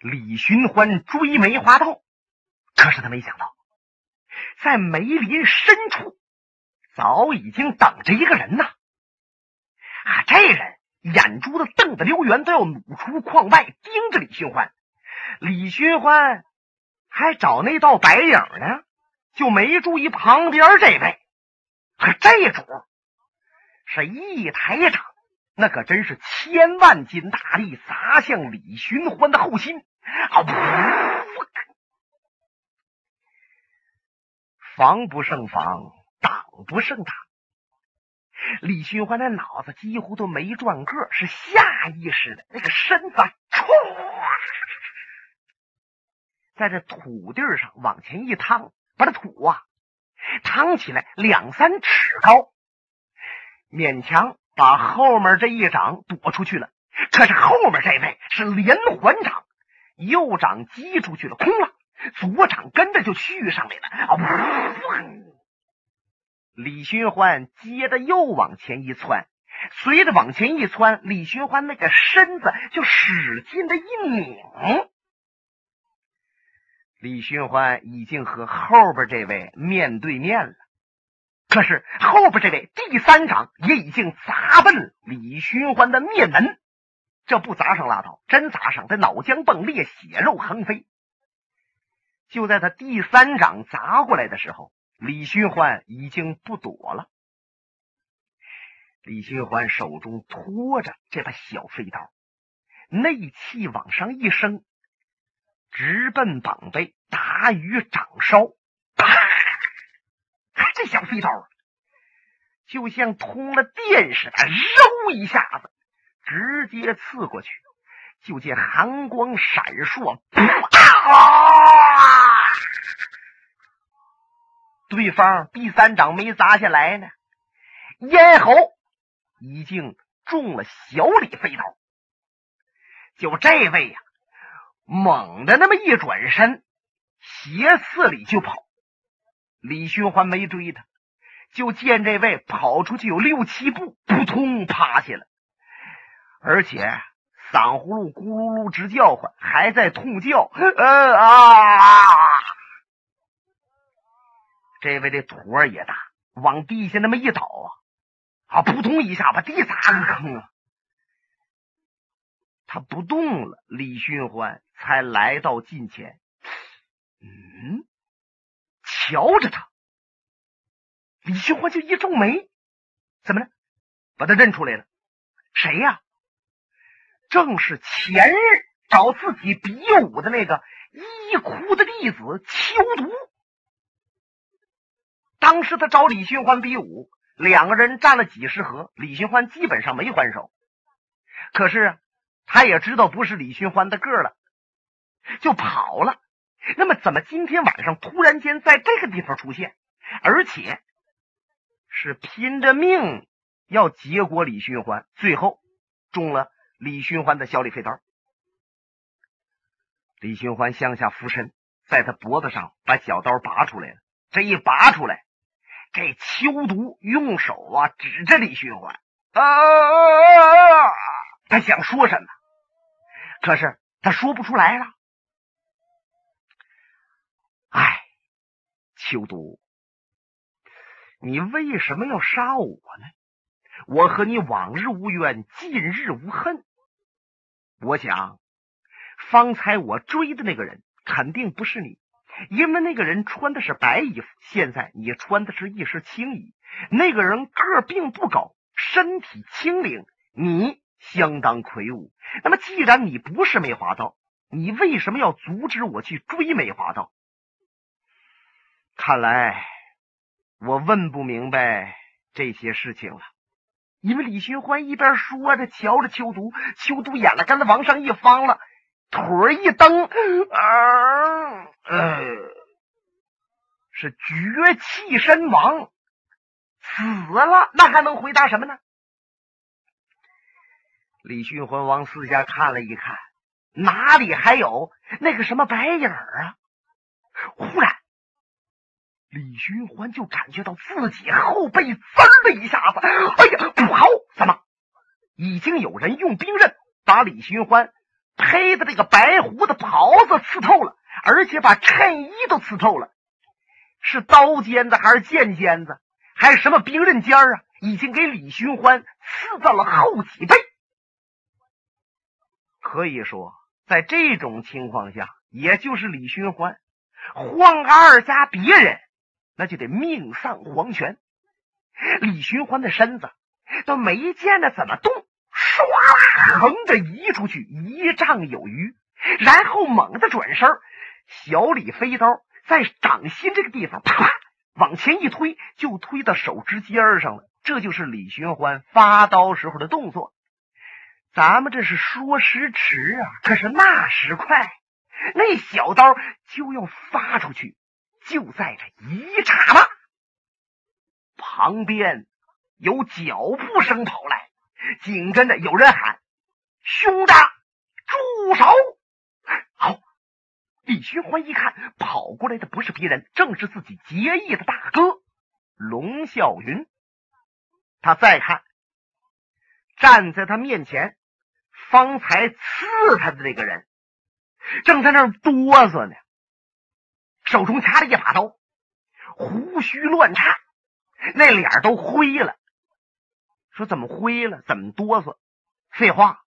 李寻欢追梅花道，可是他没想到，在梅林深处早已经等着一个人呐！啊，这人眼珠子瞪得溜圆，都要努出眶外，盯着李寻欢。李寻欢还找那道白影呢，就没注意旁边这位。可这主是一抬掌，那可真是千万斤大力砸向李寻欢的后心啊！防不胜防，挡不胜挡。李寻欢的脑子几乎都没转个，是下意识的那个身子唰，在这土地上往前一趟，把这土啊。趟起来两三尺高，勉强把后面这一掌躲出去了。可是后面这位是连环掌，右掌击出去了，空了，左掌跟着就续上来了。啊！李寻欢接着又往前一窜，随着往前一窜，李寻欢那个身子就使劲的一拧。李寻欢已经和后边这位面对面了，可是后边这位第三掌也已经砸奔李寻欢的面门。这不砸上拉倒，真砸上，他脑浆迸裂，血肉横飞。就在他第三掌砸过来的时候，李寻欢已经不躲了。李寻欢手中托着这把小飞刀，内气往上一升。直奔膀背，打于掌梢。啪！这小飞刀就像通了电似的，嗖一下子直接刺过去。就见寒光闪烁，啊！对方第三掌没砸下来呢，咽喉已经中了小李飞刀。就这位呀！猛的那么一转身，斜刺里就跑。李寻欢没追他，就见这位跑出去有六七步，扑通趴下了，而且嗓呼噜咕噜噜直叫唤，还在痛叫。呃啊！这位的腿儿也大，往地下那么一倒啊，啊，扑通一下把地砸个坑了。他不动了，李寻欢才来到近前。嗯，瞧着他，李寻欢就一皱眉，怎么了？把他认出来了，谁呀？正是前日找自己比武的那个一哭的弟子秋毒。当时他找李寻欢比武，两个人战了几十合，李寻欢基本上没还手。可是。他也知道不是李寻欢的个了，就跑了。那么，怎么今天晚上突然间在这个地方出现，而且是拼着命要结果李寻欢，最后中了李寻欢的小李飞刀。李寻欢向下俯身，在他脖子上把小刀拔出来了。这一拔出来，这秋毒用手啊指着李寻欢，啊啊啊，他想说什么？可是他说不出来了。哎，秋都，你为什么要杀我呢？我和你往日无冤，近日无恨。我想，方才我追的那个人肯定不是你，因为那个人穿的是白衣服，现在你穿的是一身青衣。那个人个儿并不高，身体轻灵，你。相当魁梧。那么，既然你不是梅花道，你为什么要阻止我去追梅花道？看来我问不明白这些事情了。因为李寻欢一边说着，瞧着秋毒，秋毒眼了，跟子往上一方了，腿一蹬，啊，呃，是绝气身亡，死了。那还能回答什么呢？李寻欢往四下看了一看，哪里还有那个什么白影啊？忽然，李寻欢就感觉到自己后背滋的一下子，哎呀，不好！怎么，已经有人用兵刃把李寻欢披的这个白胡子袍子刺透了，而且把衬衣都刺透了。是刀尖子还是剑尖子，还是什么兵刃尖儿啊？已经给李寻欢刺到了后脊背。可以说，在这种情况下，也就是李寻欢换二家别人，那就得命丧黄泉。李寻欢的身子都没见着怎么动，唰，横着移出去一丈有余，然后猛地转身，小李飞刀在掌心这个地方啪往前一推，就推到手指尖上了。这就是李寻欢发刀时候的动作。咱们这是说时迟啊，可是那时快，那小刀就要发出去，就在这一刹那，旁边有脚步声跑来，紧跟着有人喊：“兄长，住手！”好，李寻欢一看，跑过来的不是别人，正是自己结义的大哥龙啸云。他再看，站在他面前。方才刺他的那个人正在那儿哆嗦呢，手中掐着一把刀，胡须乱颤，那脸都灰了。说怎么灰了？怎么哆嗦？废话，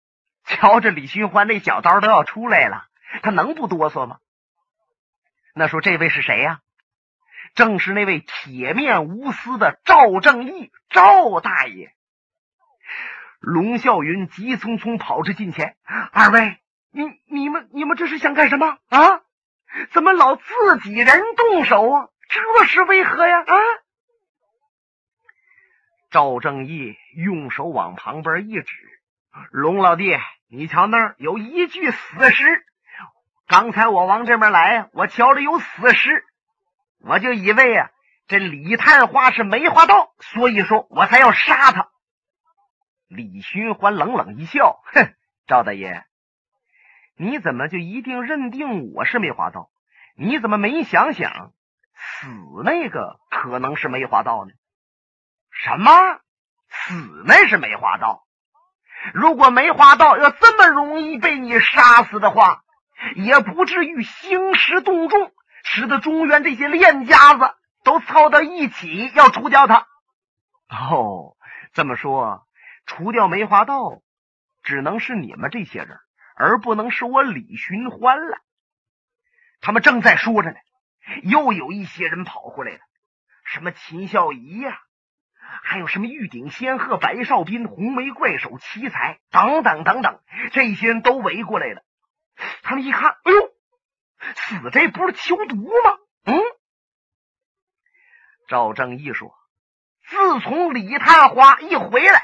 瞧着李寻欢那小刀都要出来了，他能不哆嗦吗？那说这位是谁呀？正是那位铁面无私的赵正义，赵大爷。龙啸云急匆匆跑至近前：“二位，你、你们、你们这是想干什么啊？怎么老自己人动手啊？这是为何呀？”啊！赵正义用手往旁边一指：“龙老弟，你瞧那儿有一具死尸。刚才我往这边来，我瞧着有死尸，我就以为呀，这李探花是梅花道，所以说我才要杀他。”李寻欢冷冷一笑，哼，赵大爷，你怎么就一定认定我是梅花道？你怎么没想想死那个可能是梅花道呢？什么？死那是梅花道？如果梅花道要这么容易被你杀死的话，也不至于兴师动众，使得中原这些练家子都凑到一起要除掉他。哦，这么说。除掉梅花道，只能是你们这些人，而不能是我李寻欢了。他们正在说着呢，又有一些人跑过来了，什么秦孝仪呀，还有什么玉鼎仙鹤、白少斌、红眉怪手、奇才等等等等，这些人都围过来了。他们一看，哎呦，死这不是求毒吗？嗯，赵正义说：“自从李探花一回来。”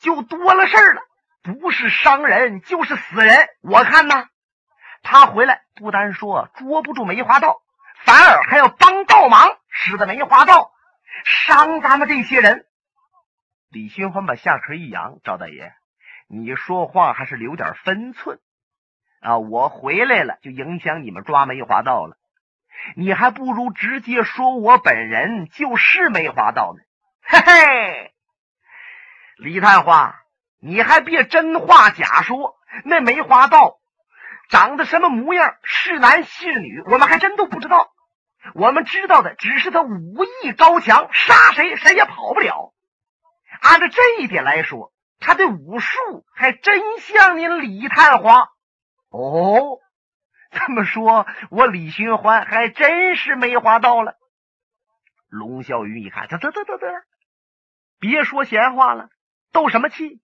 就多了事儿了，不是伤人就是死人。我看呢，他回来不单说捉不住梅花道，反而还要帮倒忙，使得梅花道伤咱们这些人。李寻欢把下颏一扬：“赵大爷，你说话还是留点分寸啊！我回来了就影响你们抓梅花道了，你还不如直接说我本人就是梅花道呢。”嘿嘿。李探花，你还别真话假说。那梅花道长得什么模样，是男是女，我们还真都不知道。我们知道的只是他武艺高强，杀谁谁也跑不了。按照这一点来说，他的武术还真像您李探花。哦，这么说，我李寻欢还真是梅花道了。龙啸云一看，得得得得得，别说闲话了。斗什么气？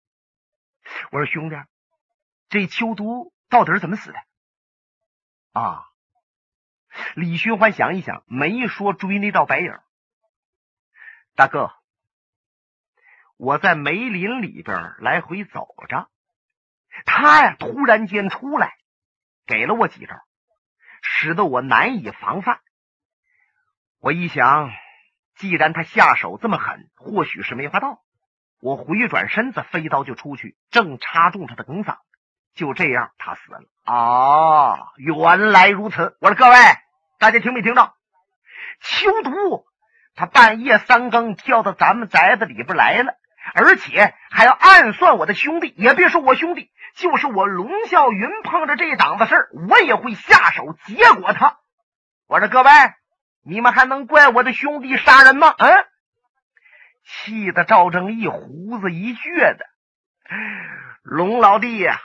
我说兄弟，这秋毒到底是怎么死的？啊！李寻欢想一想，没说追那道白影。大哥，我在梅林里边来回走着，他呀突然间出来，给了我几招，使得我难以防范。我一想，既然他下手这么狠，或许是梅花道。我回转身子，飞刀就出去，正插中他的梗嗓，就这样他死了。啊，原来如此！我说各位，大家听没听到？秋毒他半夜三更跳到咱们宅子里边来了，而且还要暗算我的兄弟。也别说我兄弟，就是我龙啸云碰着这档子事儿，我也会下手结果他。我说各位，你们还能怪我的兄弟杀人吗？嗯，气得赵正义胡子一撅的。龙老弟呀，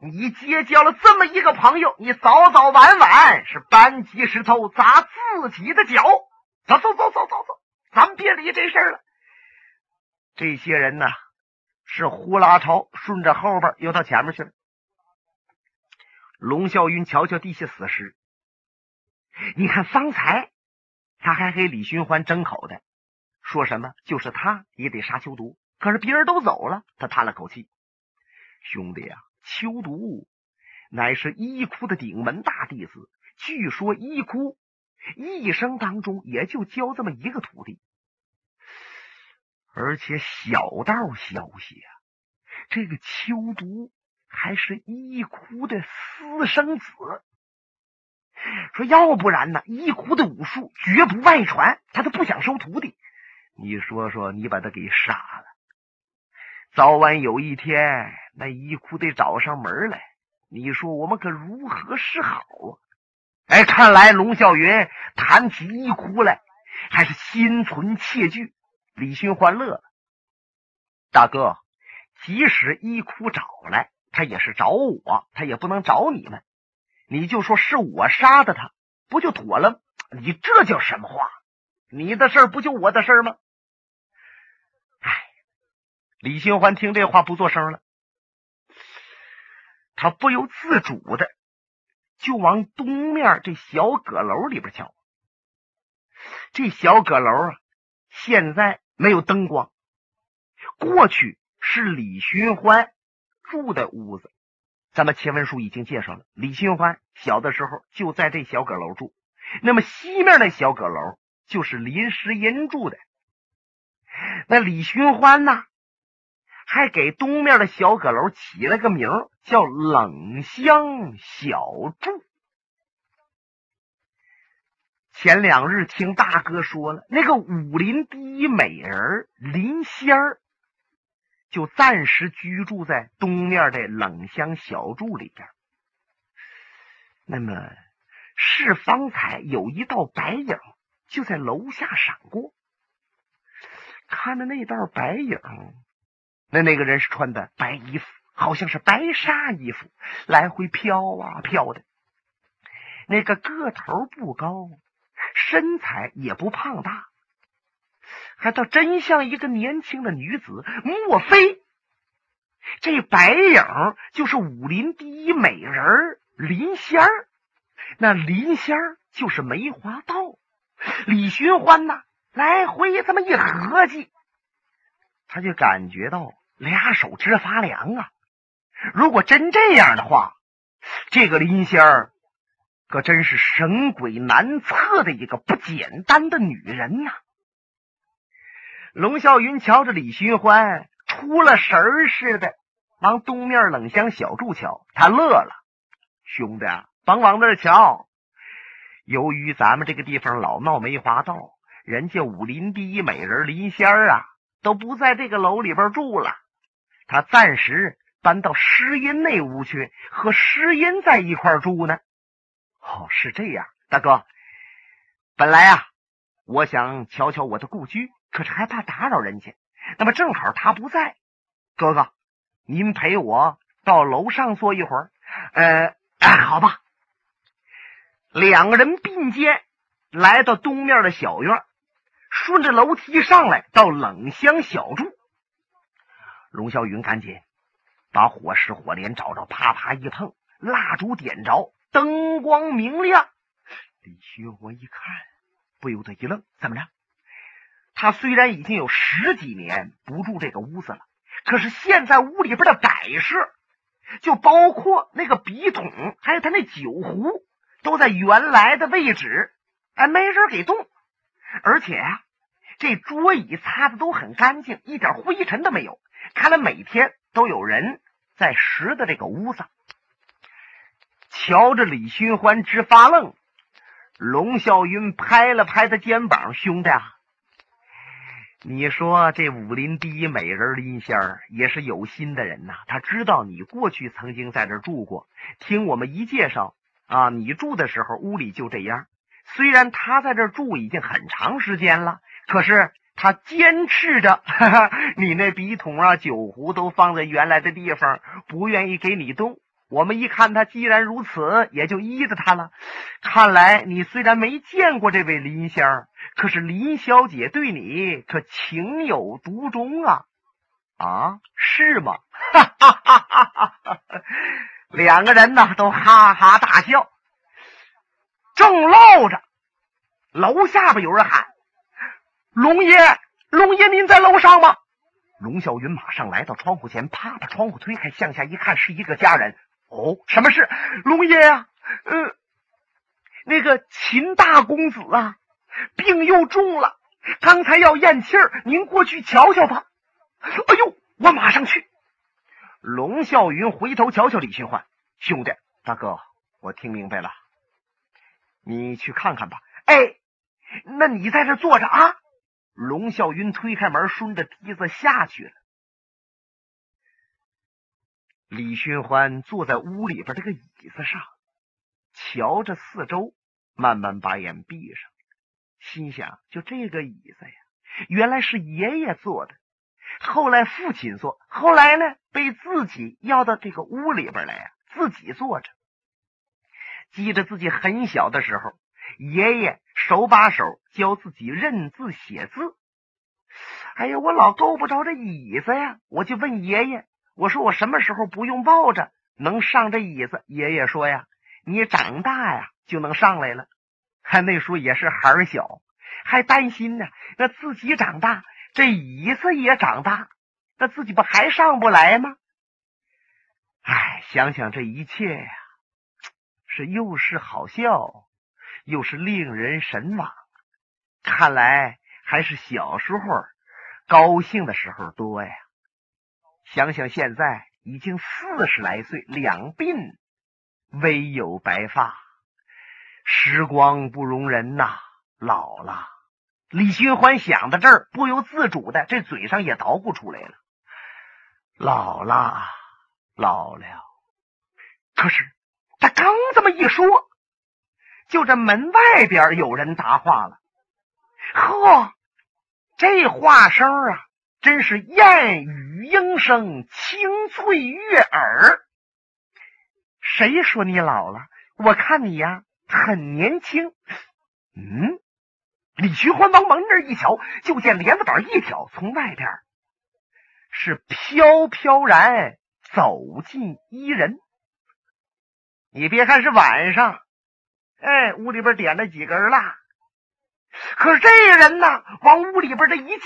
你结交了这么一个朋友，你早早晚晚是搬起石头砸自己的脚。走走走走走走，咱们别理这事儿了。这些人呢，是呼啦超顺着后边又到前面去了。龙啸云瞧瞧地下死尸，你看方才他还给李寻欢争口的，说什么就是他也得杀秋毒。可是别人都走了，他叹了口气：“兄弟啊，秋毒乃是一窟的顶门大弟子，据说一窟。”一生当中也就教这么一个徒弟，而且小道消息啊，这个秋毒还是一窟的私生子。说要不然呢，一窟的武术绝不外传，他都不想收徒弟。你说说，你把他给杀了，早晚有一天那一哭得找上门来，你说我们可如何是好啊？哎，看来龙啸云谈起一哭来，还是心存窃惧。李寻欢乐了，大哥，即使一哭找来，他也是找我，他也不能找你们。你就说是我杀的他，不就妥了？你这叫什么话？你的事儿不就我的事儿吗？李寻欢听这话不作声了，他不由自主的。就往东面这小阁楼里边瞧，这小阁楼啊，现在没有灯光。过去是李寻欢住的屋子，咱们前文书已经介绍了，李寻欢小的时候就在这小阁楼住。那么西面那小阁楼就是林诗音住的。那李寻欢呢，还给东面的小阁楼起了个名叫冷香小筑。前两日听大哥说了，那个武林第一美人林仙儿，就暂时居住在东面的冷香小筑里边。那么是方才有一道白影就在楼下闪过，看着那道白影。那那个人是穿的白衣服，好像是白纱衣服，来回飘啊飘的。那个个头不高，身材也不胖大，还倒真像一个年轻的女子。莫非这白影就是武林第一美人林仙儿？那林仙儿就是梅花道。李寻欢呐，来回这么一合计。他就感觉到俩手直发凉啊！如果真这样的话，这个林仙儿可真是神鬼难测的一个不简单的女人呐！龙啸云瞧着李寻欢出了神儿似的，往东面冷香小筑瞧，他乐了：“兄弟，甭往那儿瞧。由于咱们这个地方老闹梅花道，人家武林第一美人林仙儿啊。”都不在这个楼里边住了，他暂时搬到诗音那屋去，和诗音在一块住呢。哦，是这样，大哥。本来啊，我想瞧瞧我的故居，可是害怕打扰人家。那么正好他不在，哥哥，您陪我到楼上坐一会儿。呃，好吧。两个人并肩来到东面的小院。顺着楼梯上来，到冷香小筑。龙啸云赶紧把火石火镰找着，啪啪一碰，蜡烛点着，灯光明亮。李寻欢一看，不由得一愣：怎么着？他虽然已经有十几年不住这个屋子了，可是现在屋里边的摆设，就包括那个笔筒，还有他那酒壶，都在原来的位置，哎，没人给动。而且呀，这桌椅擦的都很干净，一点灰尘都没有。看来每天都有人在拾的这个屋子。瞧着李寻欢直发愣，龙啸云拍了拍他肩膀：“兄弟啊，你说这武林第一美人林仙儿也是有心的人呐，他知道你过去曾经在这住过，听我们一介绍啊，你住的时候屋里就这样。虽然他在这住已经很长时间了，可是他坚持着，哈哈，你那笔筒啊、酒壶都放在原来的地方，不愿意给你动。我们一看他既然如此，也就依着他了。看来你虽然没见过这位林仙儿，可是林小姐对你可情有独钟啊！啊，是吗？哈哈哈哈哈！两个人呢都哈哈大笑。正唠着，楼下边有人喊：“龙爷，龙爷，您在楼上吗？”龙啸云马上来到窗户前，啪把窗户推开，向下一看，是一个家人。哦，什么事？龙爷呀，呃，那个秦大公子啊，病又重了，刚才要咽气儿，您过去瞧瞧吧。哎呦，我马上去。龙啸云回头瞧瞧李寻欢，兄弟，大哥，我听明白了，你去看看吧。哎，那你在这坐着啊。龙啸云推开门，顺着梯子下去了。李寻欢坐在屋里边这个椅子上，瞧着四周，慢慢把眼闭上，心想：就这个椅子呀，原来是爷爷坐的，后来父亲坐，后来呢被自己要到这个屋里边来呀，自己坐着。记着自己很小的时候，爷爷手把手教自己认字写字。哎呀，我老够不着这椅子呀，我就问爷爷。我说我什么时候不用抱着能上这椅子？爷爷说呀，你长大呀就能上来了。看那时候也是孩儿小，还担心呢。那自己长大，这椅子也长大，那自己不还上不来吗？哎，想想这一切呀，是又是好笑，又是令人神往。看来还是小时候高兴的时候多呀。想想现在已经四十来岁，两鬓微有白发，时光不容人呐，老了。李寻欢想到这儿，不由自主的这嘴上也捣鼓出来了：“老了，老了。”可是他刚这么一说，就这门外边有人答话了：“呵，这话声啊！”真是燕语莺声，清脆悦耳。谁说你老了？我看你呀，很年轻。嗯，李寻欢往门那一瞧，就见帘子板一挑，从外边是飘飘然走进一人。你别看是晚上，哎，屋里边点了几根蜡，可是这人呢，往屋里边这一进。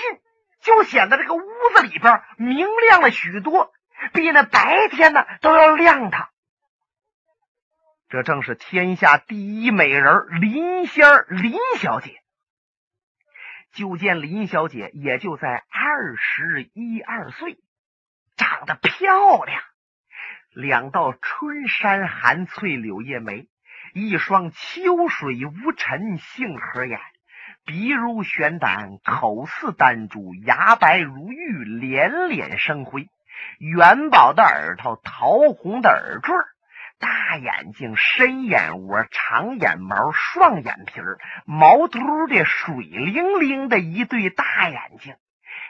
就显得这个屋子里边明亮了许多，比那白天呢都要亮堂。这正是天下第一美人林仙儿林小姐。就见林小姐也就在二十一二岁，长得漂亮，两道春山含翠柳叶眉，一双秋水无尘杏核眼。鼻如悬胆，口似丹珠，牙白如玉，脸脸生辉。元宝的耳朵，桃红的耳坠，大眼睛，深眼窝，长眼毛，双眼皮儿，毛秃的，水灵灵的一对大眼睛。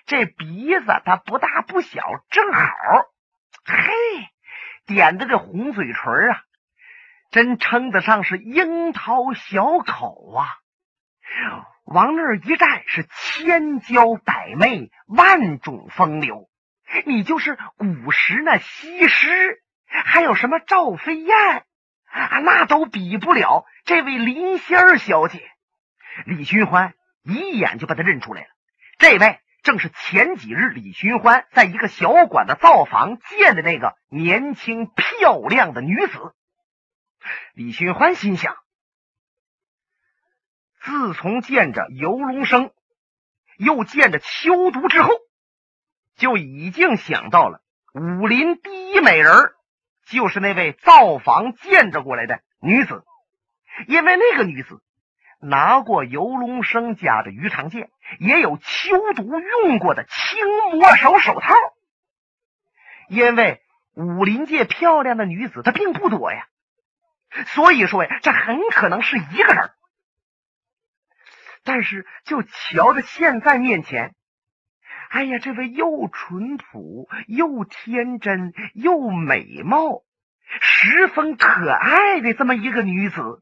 这鼻子它不大不小，正好。嘿，点的这红嘴唇啊，真称得上是樱桃小口啊。往那儿一站，是千娇百媚，万种风流。你就是古时那西施，还有什么赵飞燕啊，那都比不了这位林仙儿小姐。李寻欢一眼就把她认出来了，这位正是前几日李寻欢在一个小馆子灶房见的那个年轻漂亮的女子。李寻欢心想。自从见着游龙生，又见着秋毒之后，就已经想到了武林第一美人就是那位造房见着过来的女子。因为那个女子拿过游龙生家的鱼肠剑，也有秋毒用过的青魔手手套。因为武林界漂亮的女子她并不多呀，所以说呀，这很可能是一个人。但是就瞧着现在面前，哎呀，这位又淳朴又天真又美貌。十分可爱的这么一个女子，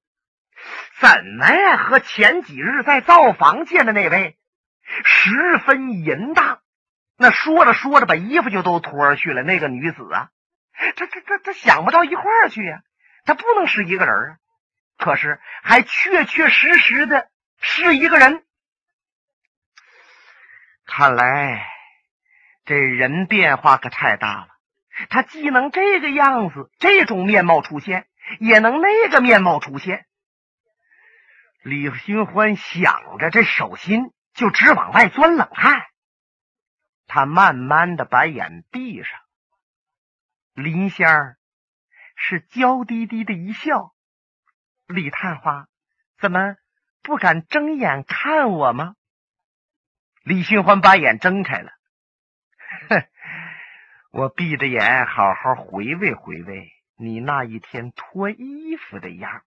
怎么呀？和前几日在灶房见的那位十分淫荡？那说着说着，把衣服就都脱去了。那个女子啊，她她她她想不到一块儿去呀，他不能是一个人啊。可是还确确实实的是一个人。看来这人变化可太大了。他既能这个样子，这种面貌出现，也能那个面貌出现。李寻欢想着，这手心就直往外钻冷汗。他慢慢的把眼闭上。林仙儿是娇滴滴的一笑：“李探花，怎么不敢睁眼看我吗？”李寻欢把眼睁开了，哼。我闭着眼，好好回味回味你那一天脱衣服的样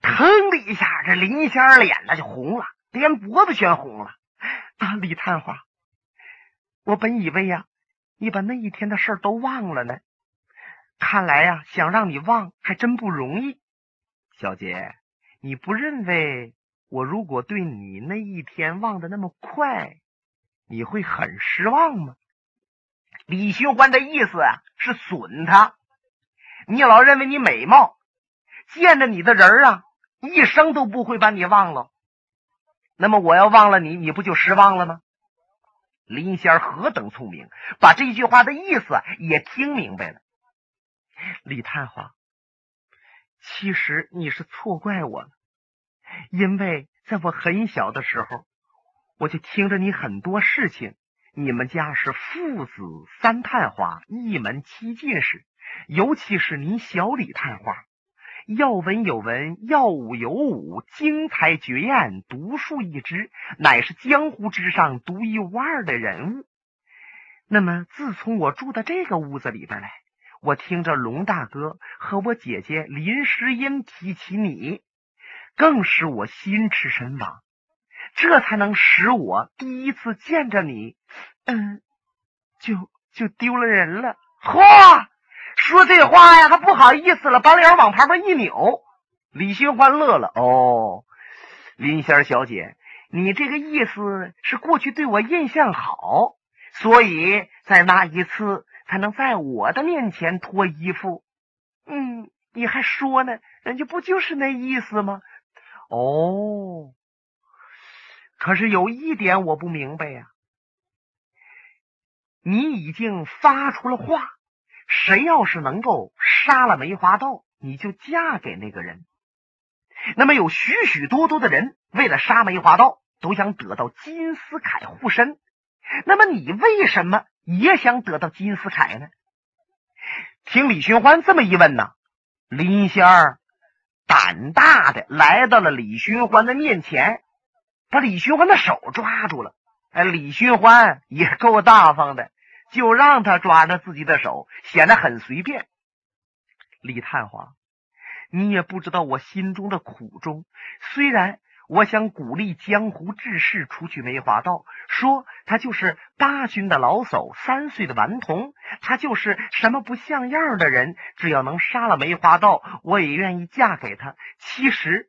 腾的一下，这林仙脸那就红了，连脖子全红了。啊，李探花，我本以为呀，你把那一天的事都忘了呢。看来呀，想让你忘还真不容易。小姐，你不认为我如果对你那一天忘的那么快，你会很失望吗？李寻欢的意思啊，是损他。你老认为你美貌，见着你的人啊，一生都不会把你忘了。那么我要忘了你，你不就失望了吗？林仙何等聪明，把这句话的意思也听明白了。李探花，其实你是错怪我了，因为在我很小的时候，我就听着你很多事情。你们家是父子三探花，一门七进士，尤其是您小李探花，要文有文，要武有武，精彩绝艳，独树一帜，乃是江湖之上独一无二的人物。那么，自从我住到这个屋子里边来，我听着龙大哥和我姐姐林诗音提起你，更使我心驰神往。这才能使我第一次见着你，嗯，就就丢了人了。嚯，说这话呀，还不好意思了，把脸往旁边一扭。李寻欢乐了。哦，林仙小姐，你这个意思是过去对我印象好，所以在那一次才能在我的面前脱衣服。嗯，你还说呢？人家不就是那意思吗？哦。可是有一点我不明白呀，你已经发出了话，谁要是能够杀了梅花道，你就嫁给那个人。那么有许许多多的人为了杀梅花道，都想得到金丝铠护身。那么你为什么也想得到金丝铠呢？听李寻欢这么一问呢，林仙儿胆大的来到了李寻欢的面前。把李寻欢的手抓住了，哎，李寻欢也够大方的，就让他抓着自己的手，显得很随便。李探花，你也不知道我心中的苦衷。虽然我想鼓励江湖志士除去梅花道，说他就是八旬的老叟，三岁的顽童，他就是什么不像样的人，只要能杀了梅花道，我也愿意嫁给他。其实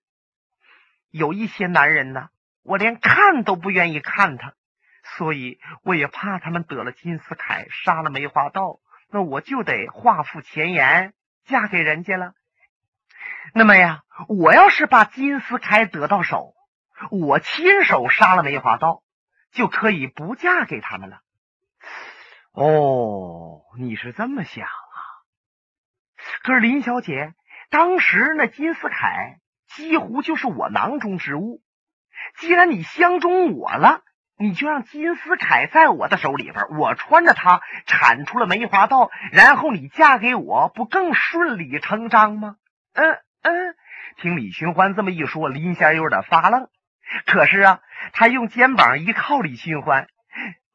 有一些男人呢。我连看都不愿意看他，所以我也怕他们得了金丝铠，杀了梅花道，那我就得画付前言，嫁给人家了。那么呀，我要是把金丝铠得到手，我亲手杀了梅花道，就可以不嫁给他们了。哦，你是这么想啊？可是林小姐，当时那金丝铠几乎就是我囊中之物。既然你相中我了，你就让金丝铠在我的手里边，我穿着它铲出了梅花道，然后你嫁给我，不更顺理成章吗？嗯嗯，听李寻欢这么一说，林仙有点发愣。可是啊，他用肩膀一靠李寻欢，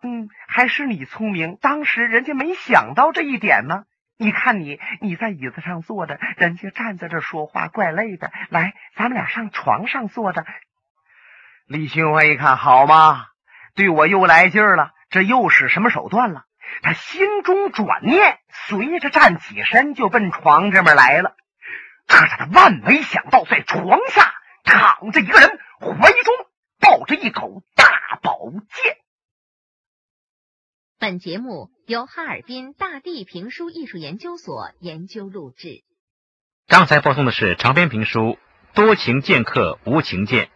嗯，还是你聪明。当时人家没想到这一点呢。你看你，你在椅子上坐着，人家站在这说话，怪累的。来，咱们俩上床上坐着。李寻欢一看，好嘛，对我又来劲儿了，这又使什么手段了？他心中转念，随着站起身就奔床这边来了。可是他万没想到，在床下躺着一个人，怀中抱着一口大宝剑。本节目由哈尔滨大地评书艺术研究所研究录制。刚才播送的是长篇评书《多情剑客无情剑》。